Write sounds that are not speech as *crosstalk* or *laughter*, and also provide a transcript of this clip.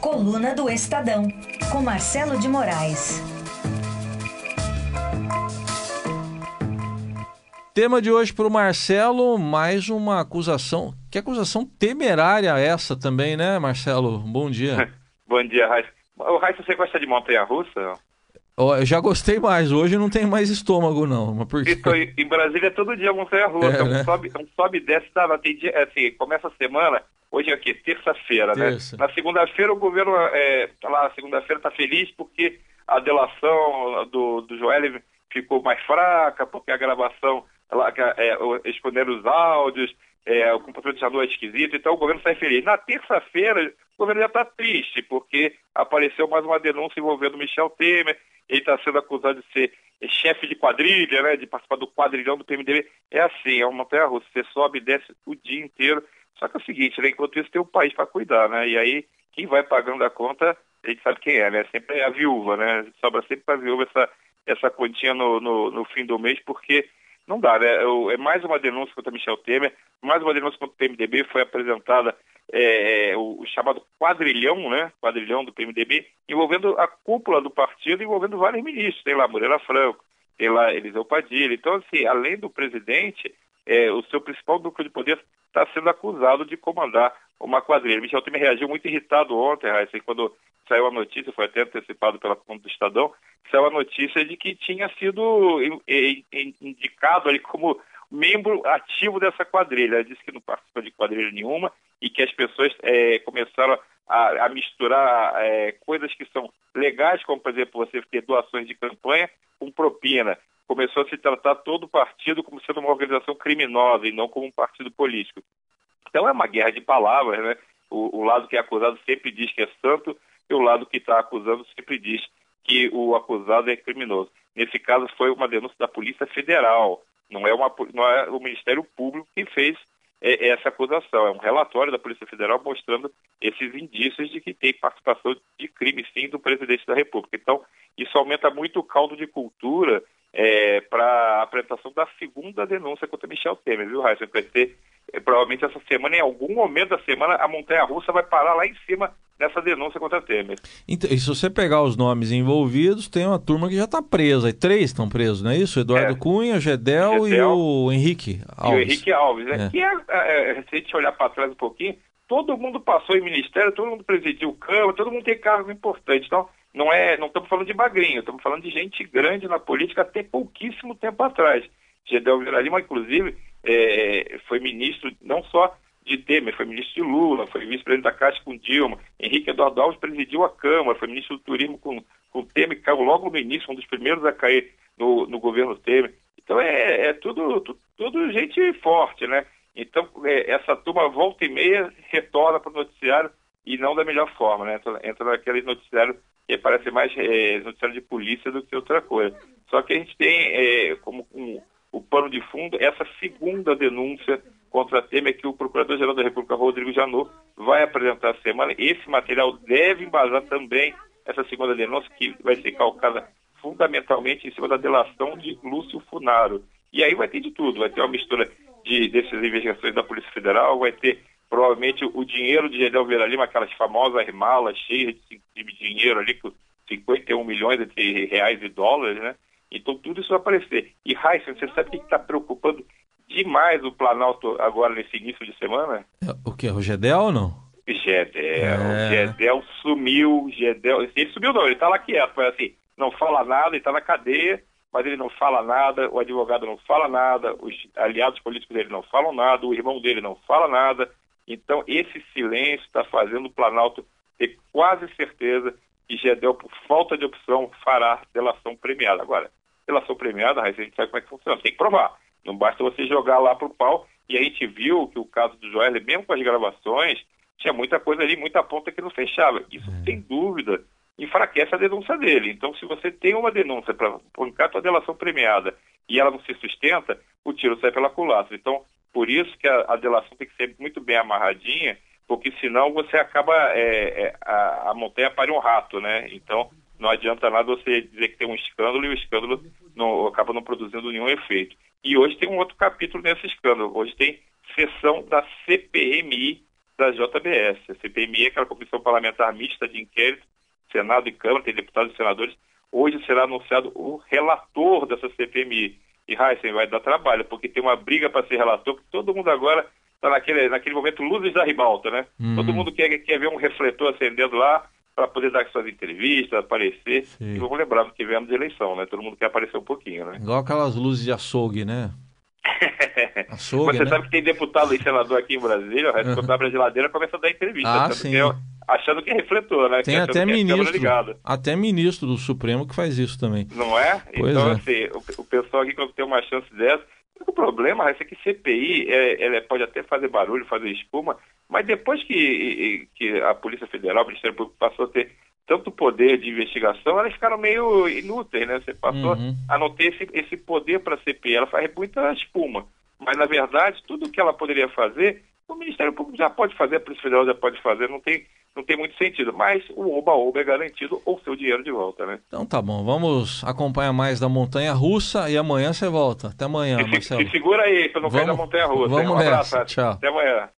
Coluna do Estadão, com Marcelo de Moraes. Tema de hoje para o Marcelo, mais uma acusação. Que acusação temerária essa também, né, Marcelo? Bom dia. *laughs* Bom dia, Raíssa. O Raíssa, você gosta de montanha-russa? Eu já gostei mais, hoje não tem mais estômago, não. Mas por quê? Então, em Brasília é todo dia montanha-russa. É, um, né? sobe, um sobe e desce, tá, tem dia, assim, começa a semana, hoje é o quê? Terça-feira, né? Terça. Na segunda-feira o governo, é, tá lá, segunda-feira tá feliz porque a delação do, do Joel ficou mais fraca, porque a gravação, lá, é, exponeram os áudios, é, o não é esquisito, então o governo sai feliz. Na terça-feira, o governo já está triste, porque apareceu mais uma denúncia envolvendo Michel Temer, ele está sendo acusado de ser chefe de quadrilha, né, de participar do quadrilhão do PMDB. É assim, é uma montanha-russa, você sobe e desce o dia inteiro. Só que é o seguinte, né, enquanto isso tem o país para cuidar, né, e aí quem vai pagando a conta, a gente sabe quem é, né, sempre é a viúva, né, sobra sempre para a viúva essa, essa quantia no, no, no fim do mês, porque não dá, né? É mais uma denúncia contra Michel Temer, mais uma denúncia contra o PMDB, foi apresentada é, o, o chamado quadrilhão, né? Quadrilhão do PMDB, envolvendo a cúpula do partido, envolvendo vários ministros. Tem lá Moreira Franco, tem lá Eliseu Padilha. Então, assim, além do presidente, é, o seu principal núcleo de poder está sendo acusado de comandar uma quadrilha. Michel Temer reagiu muito irritado ontem, Raíssa, quando saiu a notícia, foi até antecipado pela conta do Estadão, saiu a notícia de que tinha sido in- in- in- indicado ali como membro ativo dessa quadrilha. Ele disse que não participa de quadrilha nenhuma e que as pessoas eh, começaram a, a misturar eh, coisas que são legais, como, por exemplo, você ter doações de campanha com propina. Começou a se tratar todo o partido como sendo uma organização criminosa e não como um partido político. Então é uma guerra de palavras, né? O, o lado que é acusado sempre diz que é santo e o lado que está acusando sempre diz que o acusado é criminoso. Nesse caso foi uma denúncia da Polícia Federal, não é, uma, não é o Ministério Público que fez é, essa acusação, é um relatório da Polícia Federal mostrando esses indícios de que tem participação de crime sim do presidente da República. Então isso aumenta muito o caldo de cultura é, para a apresentação da segunda denúncia contra Michel Temer, viu, Raíssa? É, provavelmente essa semana, em algum momento da semana, a montanha-russa vai parar lá em cima dessa denúncia contra Temer. Então, e se você pegar os nomes envolvidos, tem uma turma que já está presa. E três estão presos, não é isso? Eduardo É. Cunha, o Gedel, e Gedel. o Henrique Alves. E o Henrique Alves, né? É. Que é, é, se a gente olhar para trás um pouquinho, todo mundo passou em ministério, todo mundo presidiu Câmara, todo mundo tem cargo importante. Então, não é, não estamos falando de magrinho, estamos falando de gente grande na política até pouquíssimo tempo atrás. Gedel Vieira Lima, inclusive, é, foi ministro não só de Temer, foi ministro de Lula, foi vice-presidente da Caixa com Dilma. Henrique Eduardo Alves presidiu a Câmara, foi ministro do Turismo com, com Temer, caiu logo no início, um dos primeiros a cair no, no governo Temer. Então é, é tudo, tu- tudo gente forte, né? Então é, essa turma volta e meia retorna para o noticiário e não da melhor forma, né? Entra, entra naquele noticiário que parece mais é, noticiário de polícia do que outra coisa. Só que a gente tem é, como um, o pano de fundo essa segunda denúncia contra Temer que o Procurador-Geral da República, Rodrigo Janot, vai apresentar essa semana. Esse material deve embasar também essa segunda denúncia, que vai ser calcada fundamentalmente em cima da delação de Lúcio Funaro. E aí vai ter de tudo, vai ter uma mistura de, dessas investigações da Polícia Federal, vai ter provavelmente o dinheiro de Gedel Vieira Lima, aquelas famosas malas cheias de, de dinheiro ali, com 51 milhões de reais e dólares, né? Então tudo isso vai aparecer. E Heisen, você sabe o que está preocupando demais o Planalto agora nesse início de semana? O que? O Gedel ou não? Gedel, É. Gedel sumiu, Gedel, ele sumiu não, ele está lá quieto, mas assim, não fala nada, ele está na cadeia, mas ele não fala nada, o advogado não fala nada, os aliados políticos dele não falam nada, o irmão dele não fala nada, então esse silêncio está fazendo o Planalto ter quase certeza que Gedel, por falta de opção, fará delação premiada. Agora, delação premiada, Raíssa, a gente sabe como é que funciona, tem que provar. Não basta você jogar lá pro pau, e a gente viu que o caso do Joel, mesmo com as gravações, tinha muita coisa ali, muita ponta que não fechava. Isso, sem dúvida, enfraquece a denúncia dele. Então, se você tem uma denúncia para publicar a tua delação premiada e ela não se sustenta, o tiro sai pela culatra. Então, por isso que a, a delação tem que ser muito bem amarradinha, porque senão você acaba, é, é, a, a montanha pare um rato, né? Então, não adianta nada você dizer que tem um escândalo e o escândalo não, acaba não produzindo nenhum efeito. E hoje tem um outro capítulo nesse escândalo. Hoje tem sessão da CPMI da JBS. A CPMI é aquela comissão parlamentar mista de inquérito, Senado e Câmara, tem deputados e senadores. Hoje será anunciado o relator dessa CPMI. E Heisen vai dar trabalho, porque tem uma briga para ser relator, porque todo mundo agora está naquele, naquele momento luzes da ribalta, né? Uhum. Todo mundo quer, quer ver um refletor acendendo lá para poder dar suas entrevistas, aparecer. Sim. E vamos lembrar que tivemos de eleição, né? Todo mundo quer aparecer um pouquinho, né? Igual aquelas luzes de açougue, né? *laughs* Açougue, Você né? sabe que tem deputado e senador aqui em Brasília, o resto quando abre a geladeira começa a dar entrevista. Ah, sim. É, achando que é refletor, né? Tem até é ministro, até ministro do Supremo que faz isso também. Não é? Pois então, é. assim, o, o, pessoal aqui quando tem uma chance dessa, o problema é que CPI é, ela pode até fazer barulho, fazer espuma, mas depois que, que a Polícia Federal, o Ministério Público passou a ter tanto poder de investigação, elas ficaram meio inúteis, né? Você passou uhum. a não ter esse, esse poder para a CPI, ela faz muita espuma. Mas, na verdade, tudo que ela poderia fazer, o Ministério Público já pode fazer, a Polícia Federal já pode fazer, não tem, não tem muito sentido. Mas o oba-oba é garantido ou seu dinheiro de volta, né? Então tá bom, vamos acompanhar mais da Montanha Russa e amanhã você volta. Até amanhã, Marcelo. Se segura aí para não cair da Montanha Russa. Vamos um nessa. Tchau. Até amanhã.